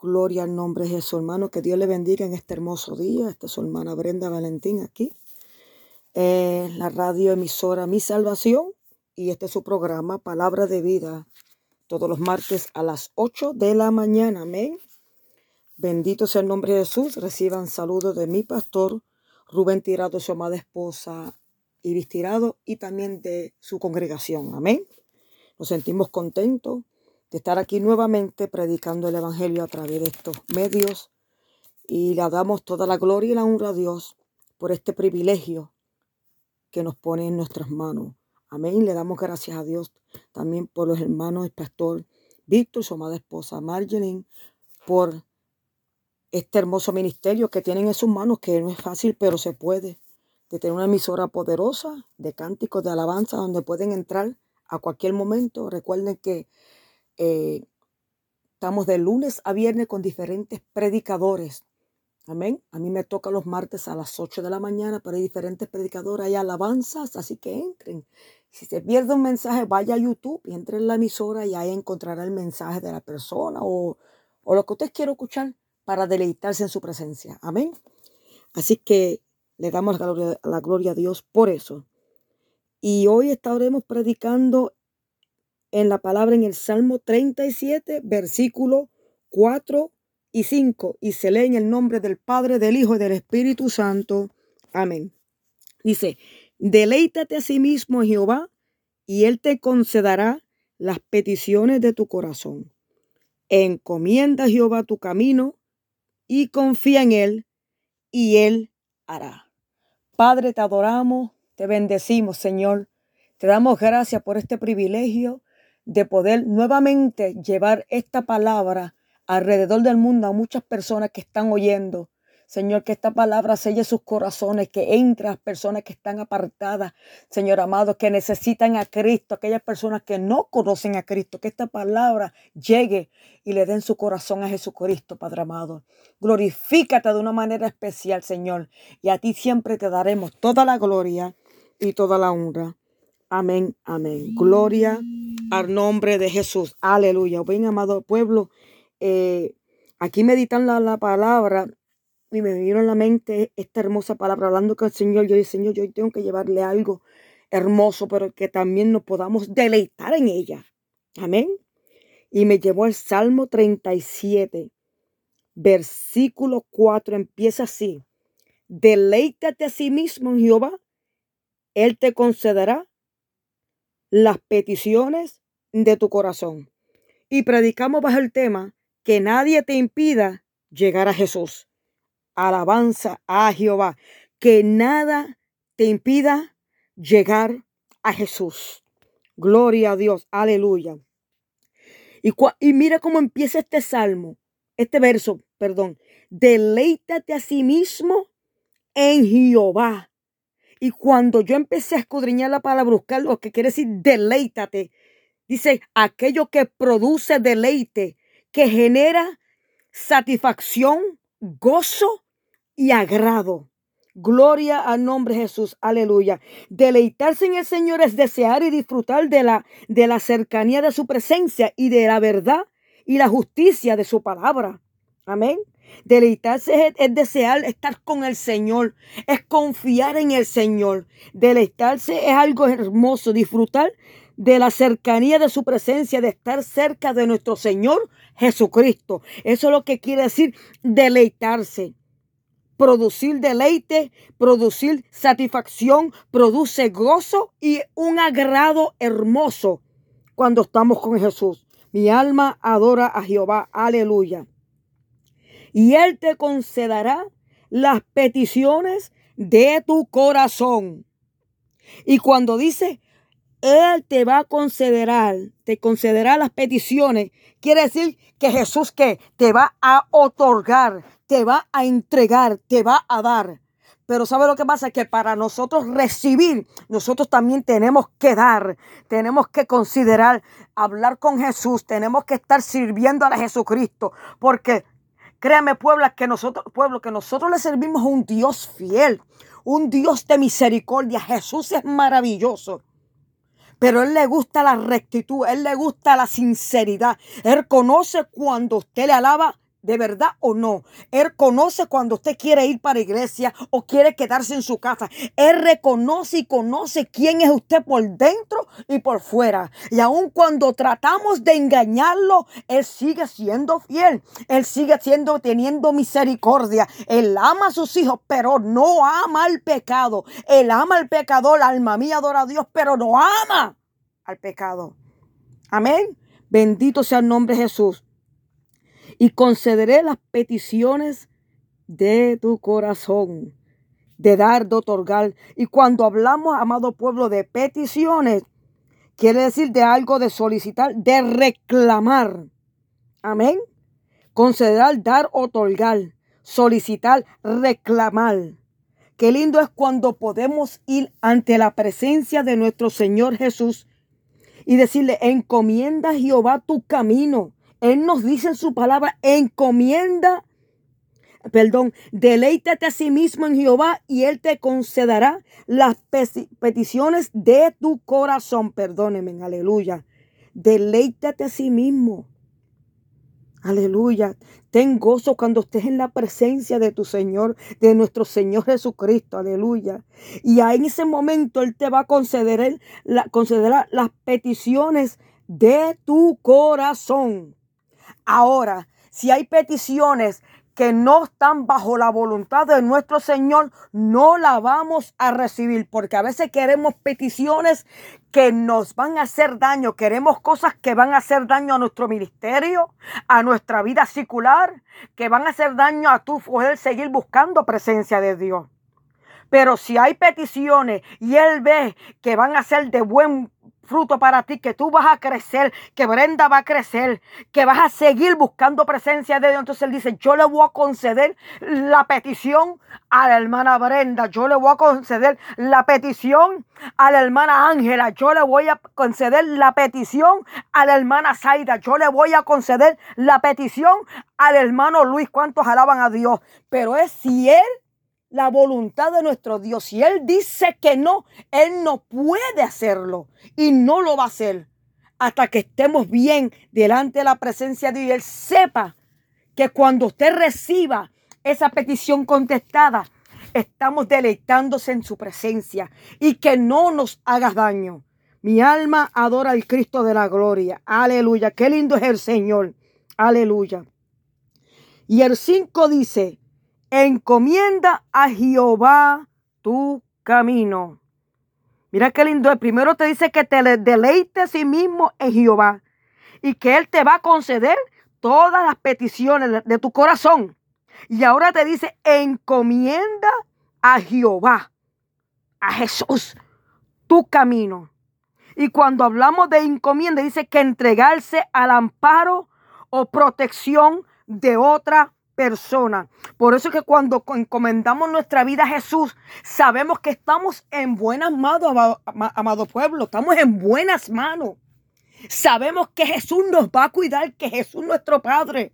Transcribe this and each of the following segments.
Gloria al nombre de Jesús, hermano. Que Dios le bendiga en este hermoso día. Esta es su hermana Brenda Valentín aquí. En la radio emisora Mi Salvación. Y este es su programa, Palabra de Vida. Todos los martes a las 8 de la mañana. Amén. Bendito sea el nombre de Jesús. Reciban saludos de mi pastor Rubén Tirado, su amada esposa Iris Tirado y también de su congregación. Amén. Nos sentimos contentos de estar aquí nuevamente predicando el Evangelio a través de estos medios y le damos toda la gloria y la honra a Dios por este privilegio que nos pone en nuestras manos. Amén. Le damos gracias a Dios también por los hermanos, el pastor Víctor, su amada esposa Marjolin, por este hermoso ministerio que tienen en sus manos, que no es fácil, pero se puede, de tener una emisora poderosa de cánticos de alabanza donde pueden entrar a cualquier momento. Recuerden que eh, estamos de lunes a viernes con diferentes predicadores. Amén. A mí me toca los martes a las 8 de la mañana, pero hay diferentes predicadores, hay alabanzas, así que entren. Si se pierde un mensaje, vaya a YouTube y entre en la emisora y ahí encontrará el mensaje de la persona o, lo que usted quiera escuchar para deleitarse en su presencia. Amén. Así que le damos la gloria a Dios por eso. Y hoy estaremos predicando en la palabra en el Salmo 37, versículo 4 y 5, y se lee en el nombre del Padre, del Hijo y del Espíritu Santo. Amén. Dice, deleítate a sí mismo Jehová, y Él te concederá las peticiones de tu corazón. Encomienda a Jehová tu camino y confía en Él, y Él hará. Padre, te adoramos, te bendecimos, Señor. Te damos gracias por este privilegio de poder nuevamente llevar esta palabra alrededor del mundo a muchas personas que están oyendo. Señor, que esta palabra selle sus corazones, que entre a personas que están apartadas, Señor amado, que necesitan a Cristo, aquellas personas que no conocen a Cristo, que esta palabra llegue y le den su corazón a Jesucristo, Padre amado. Glorifícate de una manera especial, Señor, y a ti siempre te daremos toda la gloria y toda la honra. Amén, amén. Gloria al nombre de Jesús. Aleluya. Bien, amado pueblo, eh, aquí meditan la, palabra y me vino en la mente esta hermosa palabra, hablando con el Señor. Yo dije, Señor, yo tengo que llevarle algo hermoso, pero que también nos podamos deleitar en ella. Amén. Y me llevó al Salmo 37, versículo 4, empieza así. Deleítate a sí mismo en Jehová, Él te concederá las peticiones de tu corazón. Y predicamos bajo el tema que nadie te impida llegar a Jesús. Alabanza a Jehová. Que nada te impida llegar a Jesús. Gloria a Dios. Aleluya. Y, y mira cómo empieza este salmo, este verso, perdón. Deleítate a sí mismo en Jehová y cuando yo empecé a escudriñar la palabra, buscar lo que quiere decir deleítate, dice aquello que produce deleite, que genera satisfacción, gozo y agrado. Gloria al nombre de Jesús, aleluya. Deleitarse en el Señor es desear y disfrutar de la, de la cercanía de su presencia y de la verdad y la justicia de su palabra. Amén. Deleitarse es, desear estar con el Señor, es confiar en el Señor. Deleitarse es algo hermoso, disfrutar de la cercanía de su presencia, de estar cerca de nuestro Señor Jesucristo. Eso es lo que quiere decir deleitarse. Producir deleite, producir satisfacción, produce gozo y un agrado hermoso cuando estamos con Jesús. Mi alma adora a Jehová. Aleluya y Él te concederá las peticiones de tu corazón. Y cuando dice, Él te va a conceder, te concederá las peticiones, quiere decir que Jesús que te va a otorgar, te va a entregar, te va a dar. Pero ¿sabe lo que pasa? Que para nosotros recibir, nosotros también tenemos que dar, tenemos que considerar, hablar con Jesús, tenemos que estar sirviendo a Jesucristo, porque Créame, pueblo, que nosotros, pueblo, que nosotros le servimos a un Dios fiel, un Dios de misericordia. Jesús es maravilloso. Pero Él le gusta la rectitud, Él le gusta la sinceridad. Él conoce cuando usted le alaba ¿De verdad o no? Él conoce cuando usted quiere ir para iglesia o quiere quedarse en su casa. Él reconoce y conoce quién es usted por dentro y por fuera. Y aun cuando tratamos de engañarlo, Él sigue siendo fiel. Él sigue siendo teniendo misericordia. Él ama a sus hijos, pero no ama al pecado. Él ama al pecador, alma mía, adora a Dios, pero no ama al pecado. Amén. Bendito sea el nombre de Jesús y concederé las peticiones de tu corazón, de dar, de otorgar. Y cuando hablamos, amado pueblo, de peticiones, quiere decir de algo de solicitar, de reclamar. Amén. Considerar, dar, otorgar, solicitar, reclamar. Qué lindo es cuando podemos ir ante la presencia de nuestro Señor Jesús y decirle, encomienda Jehová tu camino él nos dice en su palabra, encomienda, perdón, deleítate a sí mismo en Jehová y Él te concederá las peticiones de tu corazón. Perdóneme, aleluya. Deleítate a sí mismo. Aleluya. Ten gozo cuando estés en la presencia de tu Señor, de nuestro Señor Jesucristo. Aleluya. Y en ese momento Él te va a conceder, las peticiones de tu corazón. Ahora, si hay peticiones que no están bajo la voluntad de nuestro Señor, no la vamos a recibir, porque a veces queremos peticiones que nos van a hacer daño, queremos cosas que van a hacer daño a nuestro ministerio, a nuestra vida secular, que van a hacer daño a tu poder seguir buscando presencia de Dios. Pero si hay peticiones y Él ve que van a ser de buen fruto para ti, que tú vas a crecer, que Brenda va a crecer, que vas a seguir buscando presencia de Dios. Entonces él dice, yo le voy a conceder la petición a la hermana Brenda, yo le voy a conceder la petición a la hermana Ángela, yo le voy a conceder la petición a la hermana Zaida, yo le voy a conceder la petición al hermano Luis. ¿Cuántos alaban a Dios? Pero es si él la voluntad de nuestro Dios. Si Él dice que no, Él no puede hacerlo y no lo va a hacer hasta que estemos bien delante de la presencia de Dios y Él sepa que cuando usted reciba esa petición contestada, estamos deleitándose en su presencia y que no nos haga daño. Mi alma adora al Cristo de la gloria. Aleluya. Qué lindo es el Señor. Aleluya. Y el 5 dice, encomienda a Jehová tu camino. Mira qué lindo. Primero te dice que te deleite a sí mismo en Jehová y que Él te va a conceder todas las peticiones de tu corazón. Y ahora te dice, encomienda a Jehová, a Jesús, tu camino. Y cuando hablamos de encomienda, dice que entregarse al amparo o protección de otra persona. Por eso es que cuando encomendamos nuestra vida a Jesús, sabemos que estamos en buenas manos, amado, pueblo, estamos en buenas manos. Sabemos que Jesús nos va a cuidar, que Jesús nuestro Padre,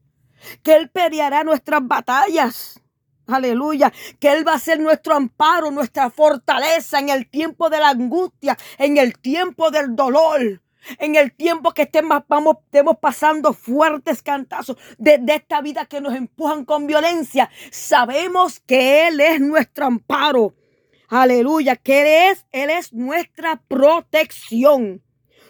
que Él peleará nuestras batallas. Aleluya, que Él va a ser nuestro amparo, nuestra fortaleza en el tiempo de la angustia, en el tiempo del dolor en el tiempo que estemos, vamos, estemos pasando fuertes cantazos de, de, esta vida que nos empujan con violencia, sabemos que Él es nuestro amparo. Aleluya, que Él es, Él es nuestra protección.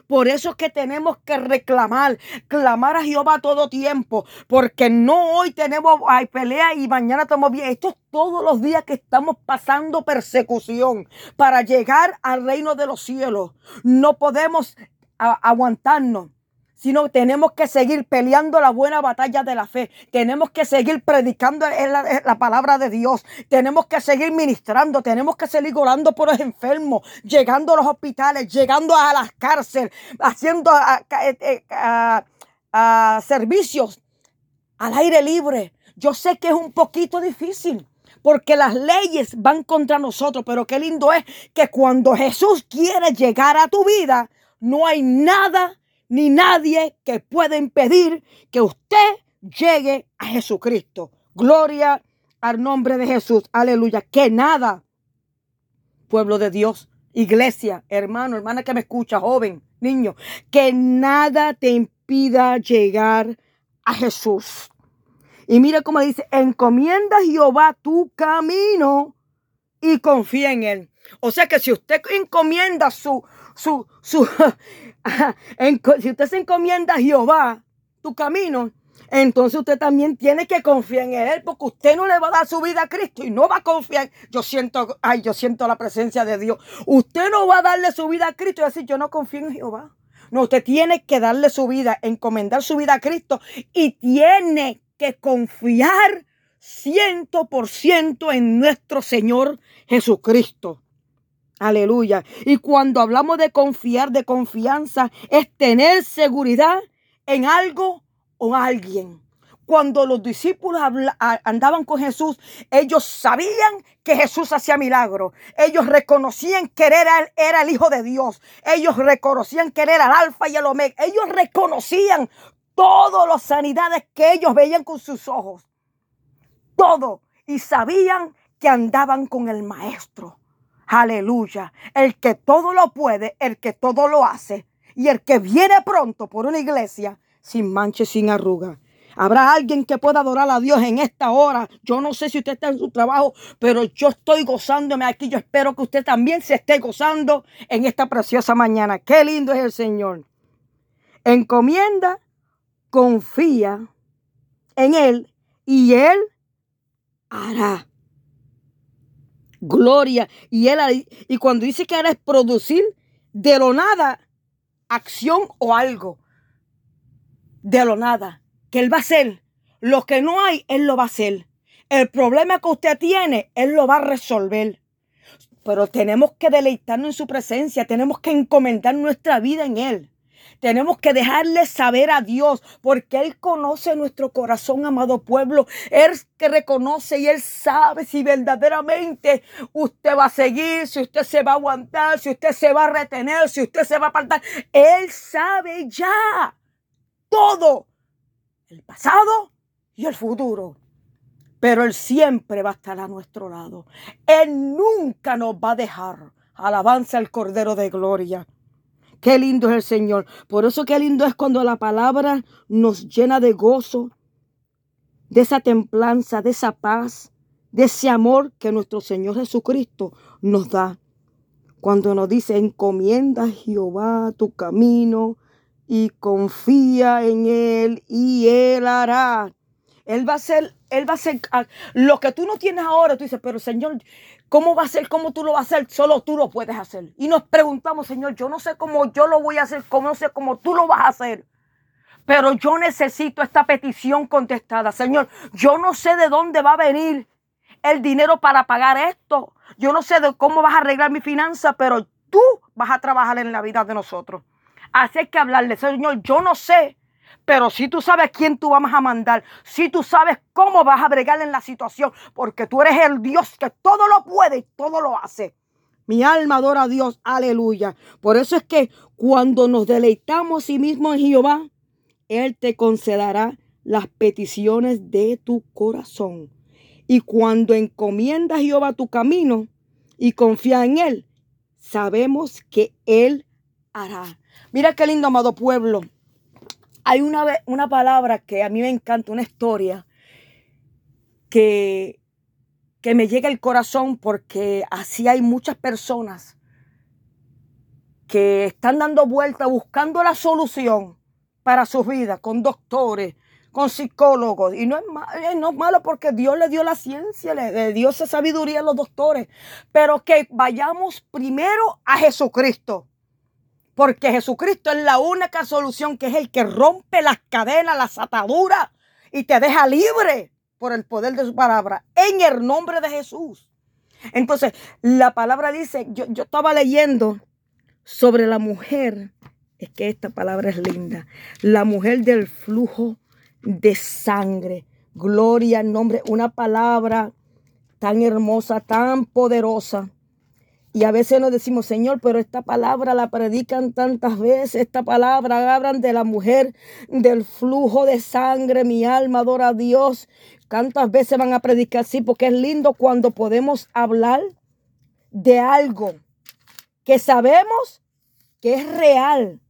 Por eso es que tenemos que reclamar, clamar a Jehová todo tiempo, porque no hoy tenemos hay pelea y mañana estamos bien. Esto es todos los días que estamos pasando persecución para llegar al reino de los cielos. No podemos aguantarnos, sino tenemos que seguir peleando la buena batalla de la fe. Tenemos que seguir predicando la, palabra de Dios. Tenemos que seguir ministrando. Tenemos que seguir orando por los enfermos, llegando a los hospitales, llegando a las cárceles, haciendo eh, eh, servicios al aire libre. Yo sé que es un poquito difícil porque las leyes van contra nosotros, pero qué lindo es que cuando Jesús quiere llegar a tu vida, no hay nada ni nadie que pueda impedir que usted llegue a Jesucristo. Gloria al nombre de Jesús. Aleluya. Que nada, pueblo de Dios, iglesia, hermano, hermana que me escucha, joven, niño, que nada te impida llegar a Jesús. Y mira cómo dice, encomienda a Jehová tu camino y confía en él. O sea que si usted encomienda su, su, su, si usted se encomienda a Jehová tu camino, entonces usted también tiene que confiar en Él, porque usted no le va a dar su vida a Cristo y no va a confiar. Yo siento, ay, yo siento la presencia de Dios. Usted no va a darle su vida a Cristo y decir, yo no confío en Jehová. No, usted tiene que darle su vida, encomendar su vida a Cristo y tiene que confiar ciento por ciento en nuestro Señor Jesucristo. Aleluya. Y cuando hablamos de confiar, de confianza, es tener seguridad en algo o alguien. Cuando los discípulos andaban con Jesús, ellos sabían que Jesús hacía milagros. Ellos reconocían que era, era el Hijo de Dios. Ellos reconocían que era el Alfa y el Omega. Ellos reconocían todas las sanidades que ellos veían con sus ojos. Todo. Y sabían que andaban con el Maestro. Aleluya. El que todo lo puede, el que todo lo hace. Y el que viene pronto por una iglesia sin manches, sin arruga. Habrá alguien que pueda adorar a Dios en esta hora. Yo no sé si usted está en su trabajo, pero yo estoy gozándome aquí. Yo espero que usted también se esté gozando en esta preciosa mañana. Qué lindo es el Señor. Encomienda, confía en Él y Él hará. Gloria. Y Él y cuando dice que hará es producir de lo nada acción o algo de lo nada, que Él va a hacer. Lo que no hay, Él lo va a hacer. El problema que usted tiene, Él lo va a resolver. Pero tenemos que deleitarnos en su presencia, tenemos que encomendar nuestra vida en Él. Tenemos que dejarle saber a Dios, porque Él conoce nuestro corazón, amado pueblo. Él que reconoce y Él sabe si verdaderamente usted va a seguir, si usted se va a aguantar, si usted se va a retener, si usted se va a apartar. Él sabe ya todo, el pasado y el futuro. Pero Él siempre va a estar a nuestro lado. Él nunca nos va a dejar. Alabanza al Cordero de Gloria. Qué lindo es el Señor. Por eso qué lindo es cuando la palabra nos llena de gozo, de esa templanza, de esa paz, de ese amor que nuestro Señor Jesucristo nos da. Cuando nos dice, encomienda a Jehová tu camino y confía en Él y Él hará. Él va a hacer, Él va a hacer ah, lo que tú no tienes ahora. Tú dices, pero Señor, ¿cómo va a ser? ¿Cómo tú lo vas a hacer? Solo tú lo puedes hacer. Y nos preguntamos, Señor, yo no sé cómo yo lo voy a hacer, cómo no sé cómo tú lo vas a hacer. Pero yo necesito esta petición contestada. Señor, yo no sé de dónde va a venir el dinero para pagar esto. Yo no sé de cómo vas a arreglar mi finanza, pero tú vas a trabajar en la vida de nosotros. Así que hablarle, Señor, yo no sé, pero si tú sabes quién tú vas a mandar, si tú sabes cómo vas a bregar en la situación, porque tú eres el Dios que todo lo puede y todo lo hace. Mi alma adora a Dios, aleluya. Por eso es que cuando nos deleitamos sí mismo en Jehová, Él te concederá las peticiones de tu corazón. Y cuando encomiendas a Jehová tu camino y confía en Él, sabemos que Él hará. Mira qué lindo, amado pueblo. Hay una, una palabra que a mí me encanta, una historia que, que me llega al corazón porque así hay muchas personas que están dando vuelta buscando la solución para sus vidas con doctores, con psicólogos. Y no es, eh, no es malo porque Dios le dio la ciencia, le, dio esa sabiduría a los doctores. Pero que vayamos primero a Jesucristo. Porque Jesucristo es la única solución que es el que rompe las cadenas, las ataduras y te deja libre por el poder de su palabra en el nombre de Jesús. Entonces, la palabra dice, yo, yo estaba leyendo sobre la mujer, es que esta palabra es linda, la mujer del flujo de sangre. Gloria al nombre, una palabra tan hermosa, tan poderosa. Y a veces nos decimos, Señor, pero esta palabra la predican tantas veces, esta palabra hablan de la mujer, del flujo de sangre, mi alma adora a Dios. ¿Cuántas veces van a predicar así? Porque es lindo cuando podemos hablar de algo que sabemos que es real,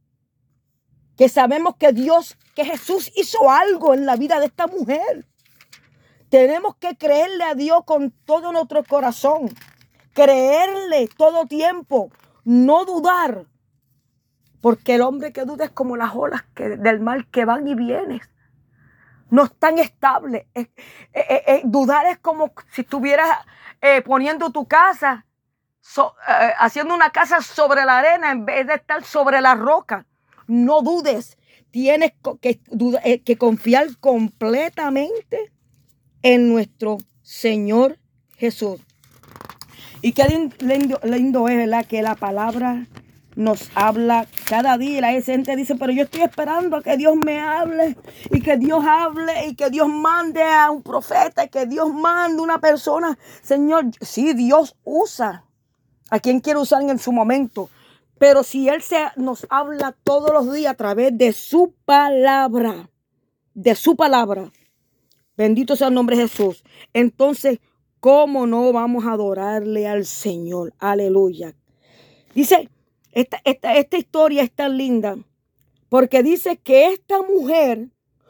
que sabemos que Dios, que Jesús hizo algo en la vida de esta mujer. Tenemos que creerle a Dios con todo nuestro corazón. Creerle todo tiempo. No dudar. Porque el hombre que duda es como las olas del mar que van y vienen. No es tan estable. dudar es como si estuvieras eh, poniendo tu casa, eh, haciendo una casa sobre la arena en vez de estar sobre la roca. No dudes. Tienes eh, que confiar completamente en nuestro Señor Jesús. Y qué lindo, es, ¿verdad? Que la palabra nos habla cada día. La gente dice, pero yo estoy esperando a que Dios me hable y que Dios hable y que Dios mande a un profeta y que Dios mande una persona. Señor, sí, Dios usa a quien quiere usar en su momento. Pero si Él se, nos habla todos los días a través de su palabra, de su palabra, bendito sea el nombre de Jesús, entonces, ¿cómo no vamos a adorarle al Señor? Aleluya. Dice esta, esta, historia es tan linda porque dice que esta mujer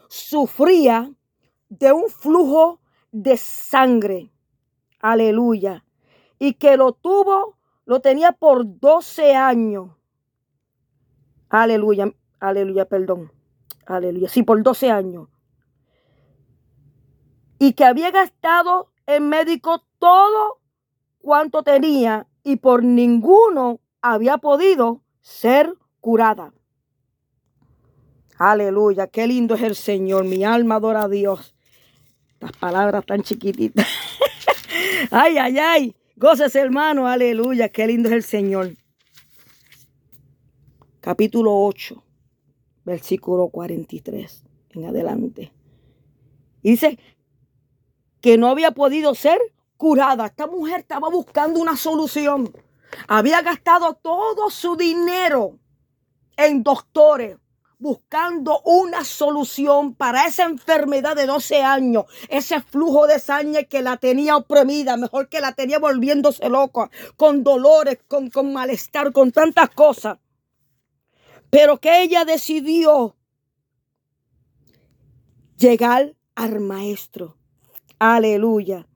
sufría de un flujo de sangre. Aleluya. Y que lo tuvo, lo tenía por 12 años. Aleluya, aleluya, perdón. Aleluya, sí, por 12 años. Y que había gastado en médico todo cuanto tenía y por ninguno había podido ser curada. Aleluya, qué lindo es el Señor. Mi alma adora a Dios. Las palabras tan chiquititas. ay, ay, ay. Goces, hermano. Aleluya, qué lindo es el Señor. Capítulo 8, versículo 43 en adelante. dice que no había podido ser curada. Esta mujer estaba buscando una solución. Había gastado todo su dinero en doctores buscando una solución para esa enfermedad de 12 años, ese flujo de sangre que la tenía oprimida, mejor que la tenía volviéndose loca, con dolores, con, con malestar, con tantas cosas. Pero que ella decidió llegar al maestro. Aleluya.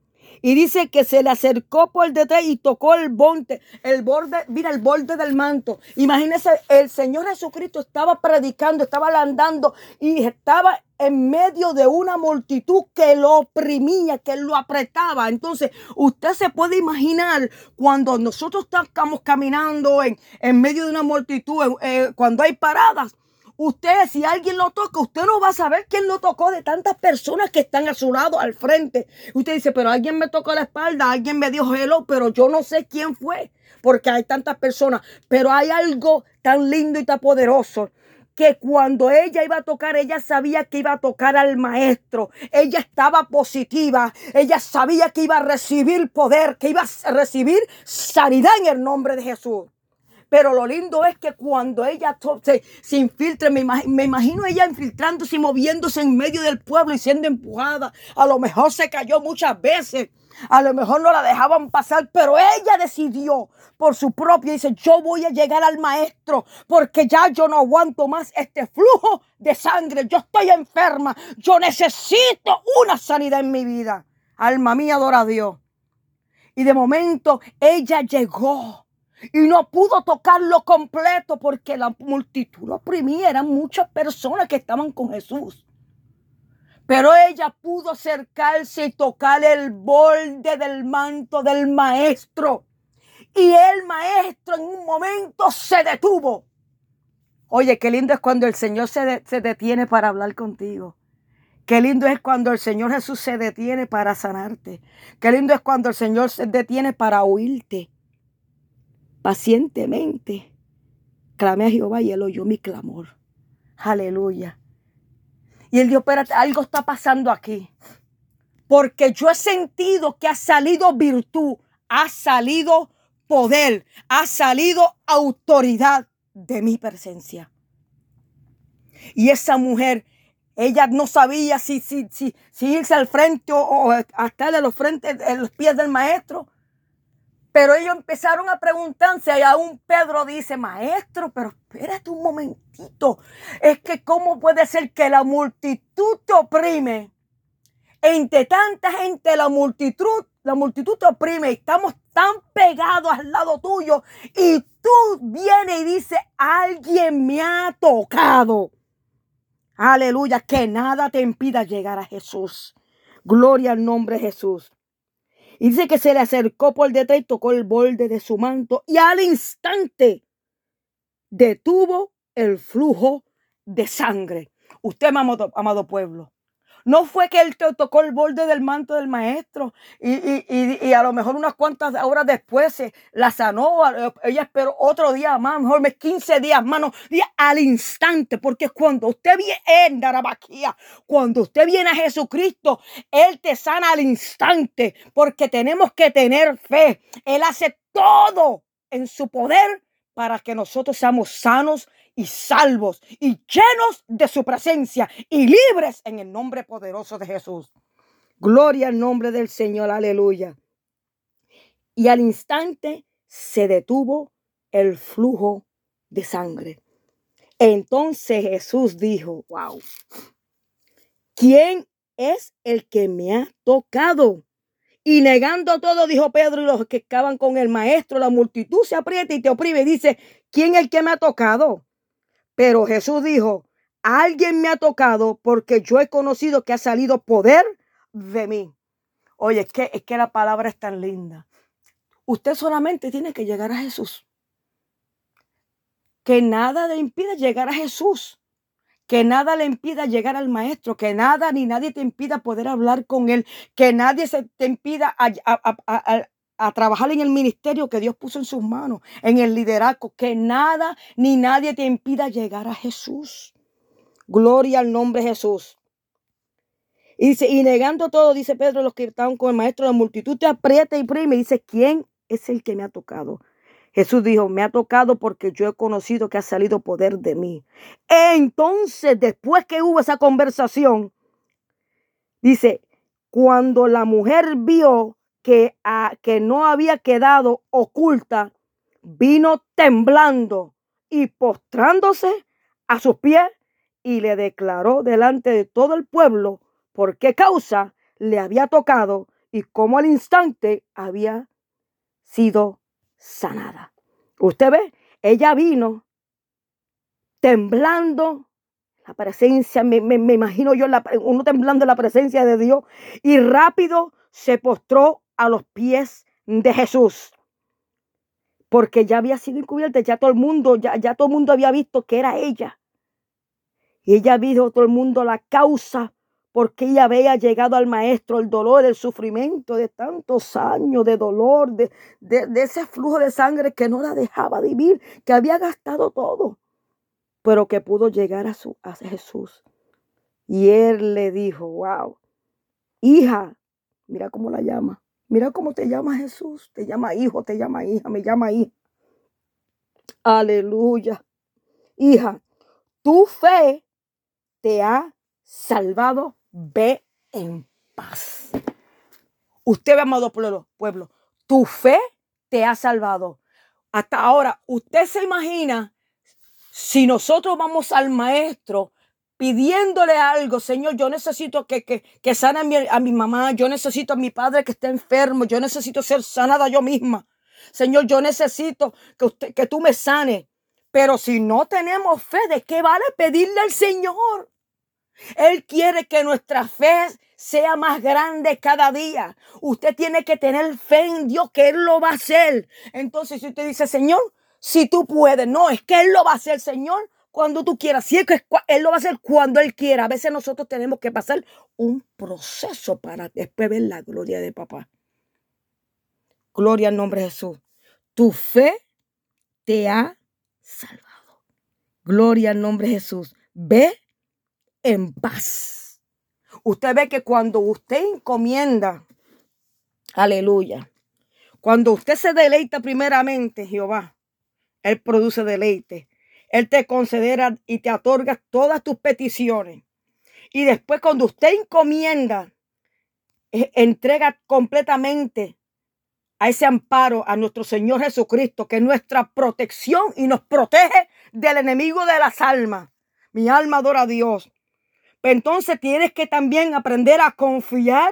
Y dice que se le acercó por detrás y tocó el borde, el borde, mira, el borde del manto. Imagínese, el Señor Jesucristo estaba predicando, estaba andando y estaba en medio de una multitud que lo oprimía, que lo apretaba. Entonces, usted se puede imaginar cuando nosotros estamos caminando en, en medio de una multitud, eh, cuando hay paradas, Usted, si alguien lo toca, usted no va a saber quién lo tocó de tantas personas que están a su lado, al frente. Usted dice, pero alguien me tocó la espalda, alguien me dio hello, pero yo no sé quién fue, porque hay tantas personas. Pero hay algo tan lindo y tan poderoso que cuando ella iba a tocar, ella sabía que iba a tocar al maestro. Ella estaba positiva. Ella sabía que iba a recibir poder, que iba a recibir sanidad en el nombre de Jesús. Pero lo lindo es que cuando ella se, se infiltre, me, me imagino ella infiltrándose y moviéndose en medio del pueblo y siendo empujada. A lo mejor se cayó muchas veces. A lo mejor no la dejaban pasar, pero ella decidió por su propia. Dice, yo voy a llegar al maestro porque ya yo no aguanto más este flujo de sangre. Yo estoy enferma. Yo necesito una sanidad en mi vida. Alma mía, adora a Dios. Y de momento ella llegó y no pudo tocarlo completo porque la multitud lo oprimía. Eran muchas personas que estaban con Jesús. Pero ella pudo acercarse y tocar el borde del manto del maestro. Y el maestro en un momento se detuvo. Oye, qué lindo es cuando el Señor se, se detiene para hablar contigo. Qué lindo es cuando el Señor Jesús se detiene para sanarte. Qué lindo es cuando el Señor se detiene para oírte pacientemente clamé a Jehová y él oyó mi clamor. Aleluya. Y él dijo, espérate, algo está pasando aquí. Porque yo he sentido que ha salido virtud, ha salido poder, ha salido autoridad de mi presencia. Y esa mujer, ella no sabía si, si, si, si irse al frente o, estar de los frentes, de los pies del maestro. Pero ellos empezaron a preguntarse y aún Pedro dice, maestro, pero espérate un momentito. Es que cómo puede ser que la multitud te oprime entre tanta gente, la multitud, la multitud te oprime, estamos tan pegados al lado tuyo y tú vienes y dices, alguien me ha tocado. Aleluya, que nada te impida llegar a Jesús. Gloria al nombre de Jesús. Y dice que se le acercó por detrás y tocó el borde de su manto y al instante detuvo el flujo de sangre. Usted, amado, amado pueblo, no fue que él tocó el borde del manto del maestro y, a lo mejor unas cuantas horas después se la sanó. Ella esperó otro día más, mejor 15 días más, no, al instante, porque cuando usted viene en cuando usted viene a Jesucristo, Él te sana al instante, porque tenemos que tener fe. Él hace todo en su poder para que nosotros seamos sanos y salvos y llenos de su presencia y libres en el nombre poderoso de Jesús. Gloria al nombre del Señor, aleluya. Y al instante se detuvo el flujo de sangre. Entonces Jesús dijo, wow, ¿quién es el que me ha tocado? Y negando todo, dijo Pedro y los que estaban con el maestro, la multitud se aprieta y te oprime y dice, ¿quién es el que me ha tocado? Pero Jesús dijo, alguien me ha tocado porque yo he conocido que ha salido poder de mí. Oye, es que, es que la palabra es tan linda. Usted solamente tiene que llegar a Jesús. Que nada le impida llegar a Jesús. Que nada le impida llegar al Maestro. Que nada ni nadie te impida poder hablar con Él. Que nadie se te impida trabajar en el ministerio que Dios puso en sus manos, en el liderazgo, que nada ni nadie te impida llegar a Jesús. Gloria al nombre de Jesús. Y dice, y negando todo, dice Pedro, los que estaban con el maestro, la multitud te aprieta y prime. Dice, ¿quién es el que me ha tocado? Jesús dijo, me ha tocado porque yo he conocido que ha salido poder de mí. Entonces, después que hubo esa conversación, dice, cuando la mujer vio que, que no había quedado oculta, vino temblando y postrándose a sus pies y le declaró delante de todo el pueblo por qué causa le había tocado y cómo al instante había sido sanada. Usted ve, ella vino temblando la presencia, me, imagino yo, uno temblando la presencia de Dios y rápido se postró a los pies de Jesús. Porque ya había sido encubierta, ya todo el mundo, ya, ya todo el mundo había visto que era ella. Y ella visto todo el mundo la causa porque ella había llegado al maestro el dolor, el sufrimiento de tantos años de dolor, de, de, ese flujo de sangre que no la dejaba vivir, que había gastado todo, pero que pudo llegar a, su, a Jesús. Y él le dijo, wow, hija, mira cómo la llama, Mira cómo te llama Jesús. Te llama hijo, te llama hija, me llama hija. Aleluya. Hija, tu fe te ha salvado. Ve en paz. Usted, amado pueblo, pueblo, tu fe te ha salvado. Hasta ahora, usted se imagina si nosotros vamos al maestro pidiéndole algo, Señor, yo necesito que, que, que sane a mi, a mi mamá, yo necesito a mi padre que esté enfermo, yo necesito ser sanada yo misma. Señor, yo necesito que, usted, que tú me sanes. Pero si no tenemos fe, ¿de qué vale pedirle al Señor? Él quiere que nuestra fe sea más grande cada día. Usted tiene que tener fe en Dios que Él lo va a hacer. Entonces, si usted dice, Señor, si tú puedes, no, es que Él lo va a hacer, Señor cuando tú quieras. Si es que Él lo va a hacer cuando Él quiera. A veces nosotros tenemos que pasar un proceso para después ver la gloria de papá. Gloria al nombre de Jesús. Tu fe te ha salvado. Gloria al nombre de Jesús. Ve en paz. Usted ve que cuando usted encomienda, aleluya, cuando usted se deleita primeramente, Jehová, Él produce deleite. Él te concederá y te otorga todas tus peticiones. Y después cuando usted encomienda, eh, entrega completamente a ese amparo a nuestro Señor Jesucristo, que es nuestra protección y nos protege del enemigo de las almas. Mi alma adora a Dios. Pero entonces tienes que también aprender a confiar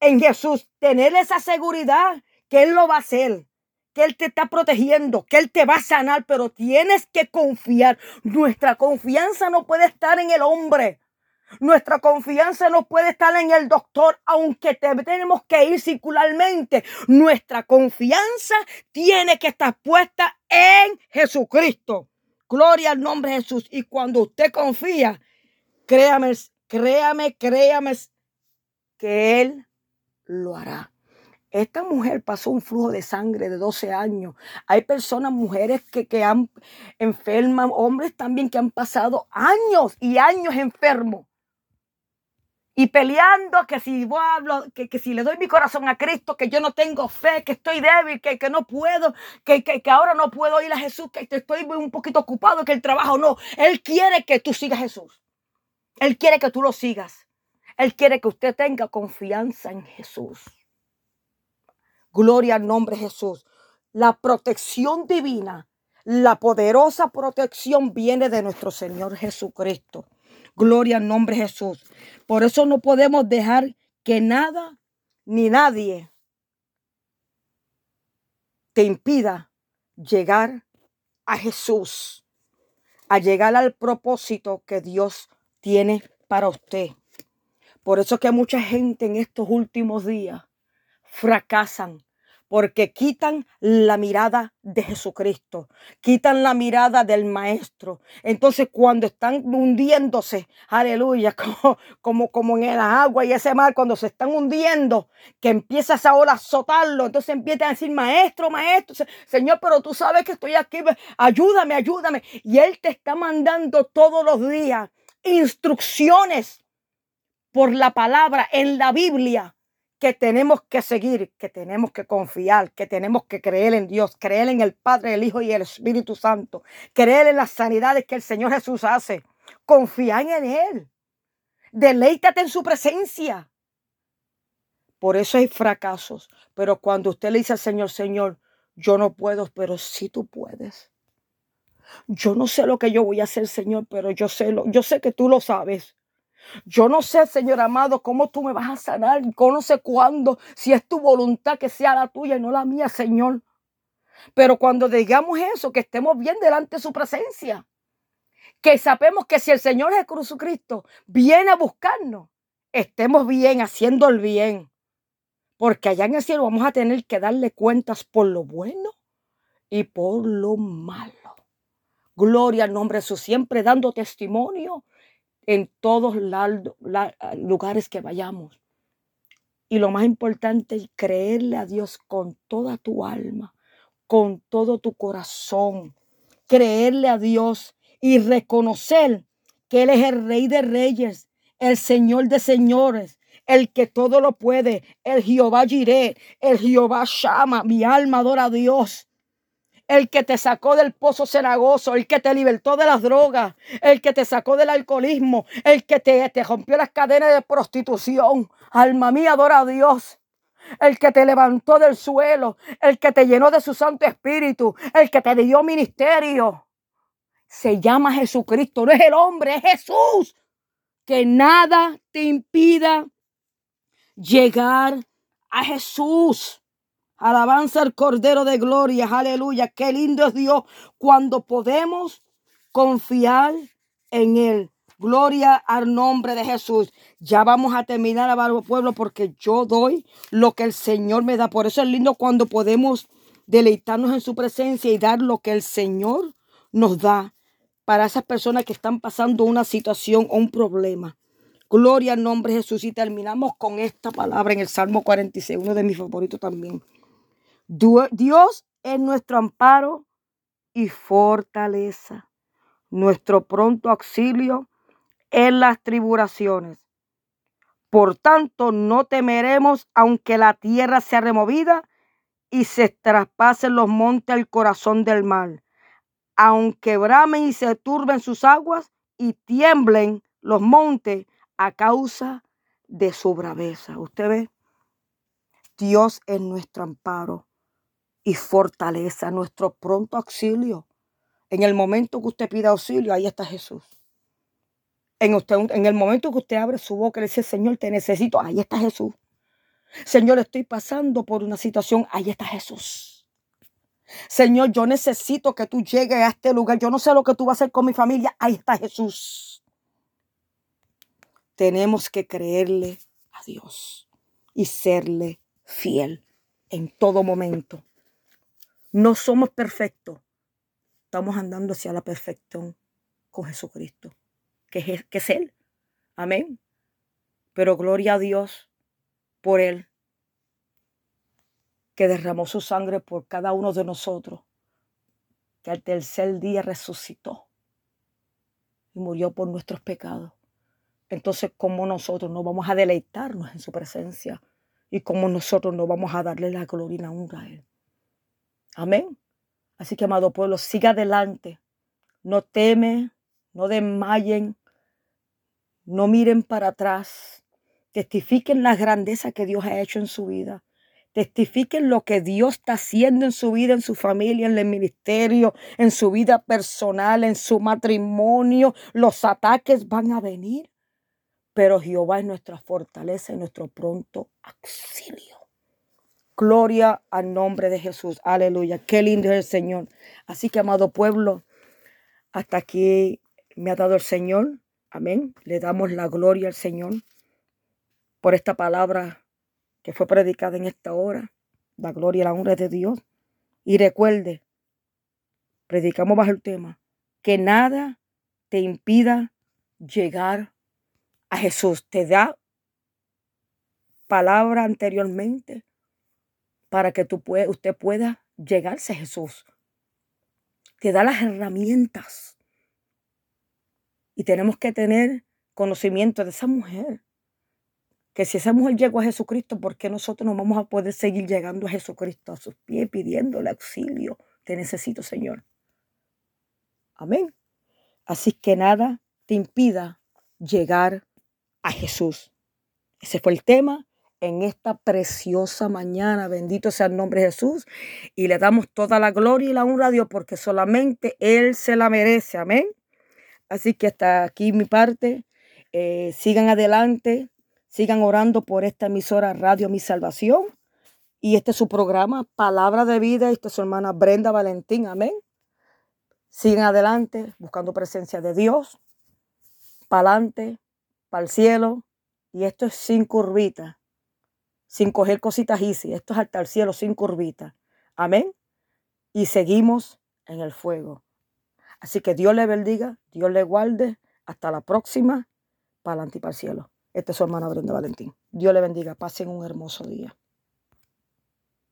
en Jesús, tener esa seguridad que Él lo va a hacer que Él te está protegiendo, que Él te va a sanar, pero tienes que confiar. Nuestra confianza no puede estar en el hombre. Nuestra confianza no puede estar en el doctor, aunque tenemos que ir circularmente. Nuestra confianza tiene que estar puesta en Jesucristo. Gloria al nombre de Jesús. Y cuando usted confía, créame, créame, créame que Él lo hará. Esta mujer pasó un flujo de sangre de 12 años. Hay personas, mujeres que, que han enferman, hombres también que han pasado años y años enfermos. Y peleando que si hablo, que, que, si le doy mi corazón a Cristo, que yo no tengo fe, que estoy débil, que, que no puedo, que, que, que ahora no puedo ir a Jesús, que estoy un poquito ocupado, que el trabajo no. Él quiere que tú sigas a Jesús. Él quiere que tú lo sigas. Él quiere que usted tenga confianza en Jesús. Gloria al nombre de Jesús. La protección divina, la poderosa protección viene de nuestro Señor Jesucristo. Gloria al nombre de Jesús. Por eso no podemos dejar que nada ni nadie te impida llegar a Jesús, a llegar al propósito que Dios tiene para usted. Por eso que mucha gente en estos últimos días fracasan porque quitan la mirada de Jesucristo, quitan la mirada del Maestro. Entonces cuando están hundiéndose, aleluya, como, como, como en el agua y ese mar, cuando se están hundiendo, que empiezas ahora a azotarlo, entonces empiezan a decir, Maestro, Maestro, Señor, pero tú sabes que estoy aquí, ayúdame, ayúdame. Y Él te está mandando todos los días instrucciones por la palabra en la Biblia que tenemos que seguir, que tenemos que confiar, que tenemos que creer en Dios, creer en el Padre, el Hijo y el Espíritu Santo, creer en las sanidades que el Señor Jesús hace, confiar en Él, deleítate en su presencia. Por eso hay fracasos, pero cuando usted le dice al Señor, Señor, yo no puedo, pero sí tú puedes. Yo no sé lo que yo voy a hacer, Señor, pero yo sé lo, yo sé que tú lo sabes. Yo no sé, Señor amado, cómo tú me vas a sanar. No sé cuándo, si es tu voluntad que sea la tuya y no la mía, Señor. Pero cuando digamos eso, que estemos bien delante de su presencia, que sabemos que si el Señor Jesucristo viene a buscarnos, estemos bien haciendo el bien. Porque allá en el cielo vamos a tener que darle cuentas por lo bueno y por lo malo. Gloria al nombre de Jesús, siempre dando testimonio en todos los lugares que vayamos. Y lo más importante es creerle a Dios con toda tu alma, con todo tu corazón. Creerle a Dios y reconocer que Él es el Rey de Reyes, el Señor de Señores, el que todo lo puede, el Jehová Jireh, el Jehová Shama. Mi alma adora a Dios el que te sacó del pozo cenagoso, el que te libertó de las drogas, el que te sacó del alcoholismo, el que te, rompió las cadenas de prostitución. Alma mía, adora a Dios el que te levantó del suelo, el que te llenó de su Santo Espíritu, el que te dio ministerio. Se llama Jesucristo, no es el hombre, es Jesús. Que nada te impida llegar a Jesús. Alabanza al Cordero de Gloria, aleluya. Qué lindo es Dios cuando podemos confiar en Él. Gloria al nombre de Jesús. Ya vamos a terminar a pueblo porque yo doy lo que el Señor me da. Por eso es lindo cuando podemos deleitarnos en su presencia y dar lo que el Señor nos da para esas personas que están pasando una situación o un problema. Gloria al nombre de Jesús. Y terminamos con esta palabra en el Salmo 46, uno de mis favoritos también. Dios es nuestro amparo y fortaleza, nuestro pronto auxilio en las tribulaciones. Por tanto, no temeremos aunque la tierra sea removida y se traspasen los montes al corazón del mar, aunque bramen y se turben sus aguas y tiemblen los montes a causa de su braveza. Usted ve, Dios es nuestro amparo y fortaleza, nuestro pronto auxilio. En el momento que usted pida auxilio, ahí está Jesús. En, usted, en el momento que usted abre su boca y dice, Señor, te necesito, ahí está Jesús. Señor, estoy pasando por una situación, ahí está Jesús. Señor, yo necesito que tú llegues a este lugar. Yo no sé lo que tú vas a hacer con mi familia. Ahí está Jesús. Tenemos que creerle a Dios y serle fiel en todo momento. No somos perfectos. Estamos andando hacia la perfección con Jesucristo, que es, que es Él. Amén. Pero gloria a Dios por Él, que derramó su sangre por cada uno de nosotros, que al tercer día resucitó y murió por nuestros pecados. Entonces, ¿cómo nosotros no vamos a deleitarnos en su presencia? Y cómo nosotros no vamos a darle la gloria y la honra a Él. Amén. Así que, amado pueblo, siga adelante. No teme, no desmayen, no miren para atrás. Testifiquen la grandeza que Dios ha hecho en su vida. Testifiquen lo que Dios está haciendo en su vida, en su familia, en el ministerio, en su vida personal, en su matrimonio. Los ataques van a venir, pero Jehová es nuestra fortaleza y nuestro pronto auxilio. Gloria al nombre de Jesús. Aleluya. Qué lindo es el Señor. Así que, amado pueblo, hasta aquí me ha dado el Señor. Amén. Le damos la gloria al Señor por esta palabra que fue predicada en esta hora. La gloria y la honra de Dios. Y recuerde, predicamos bajo el tema, que nada te impida llegar a Jesús. Te da palabra anteriormente para que tú usted pueda llegarse a Jesús. Te da las herramientas. Y tenemos que tener conocimiento de esa mujer. Que si esa mujer llegó a Jesucristo, ¿por qué nosotros no vamos a poder seguir llegando a Jesucristo a sus pies pidiéndole auxilio? Te necesito, Señor. Amén. Así que nada te impida llegar a Jesús. Ese fue el tema en esta preciosa mañana. Bendito sea el nombre de Jesús. Y le damos toda la gloria y la honra a Dios porque solamente Él se la merece. Amén. Así que hasta aquí mi parte. Eh, sigan adelante. Sigan orando por esta emisora Radio Mi Salvación. Y este es su programa, Palabra de Vida. Esta es su hermana Brenda Valentín. Amén. Sigan adelante buscando presencia de Dios. Para adelante, para el cielo. Y esto es sin curvita sin coger cositas easy. Esto es hasta el cielo sin curvita. Amén. Y seguimos en el fuego. Así que Dios le bendiga, Dios le guarde. Hasta la próxima. Para adelante y para el cielo. Este es su hermana Brenda Valentín. Dios le bendiga. Pasen un hermoso día.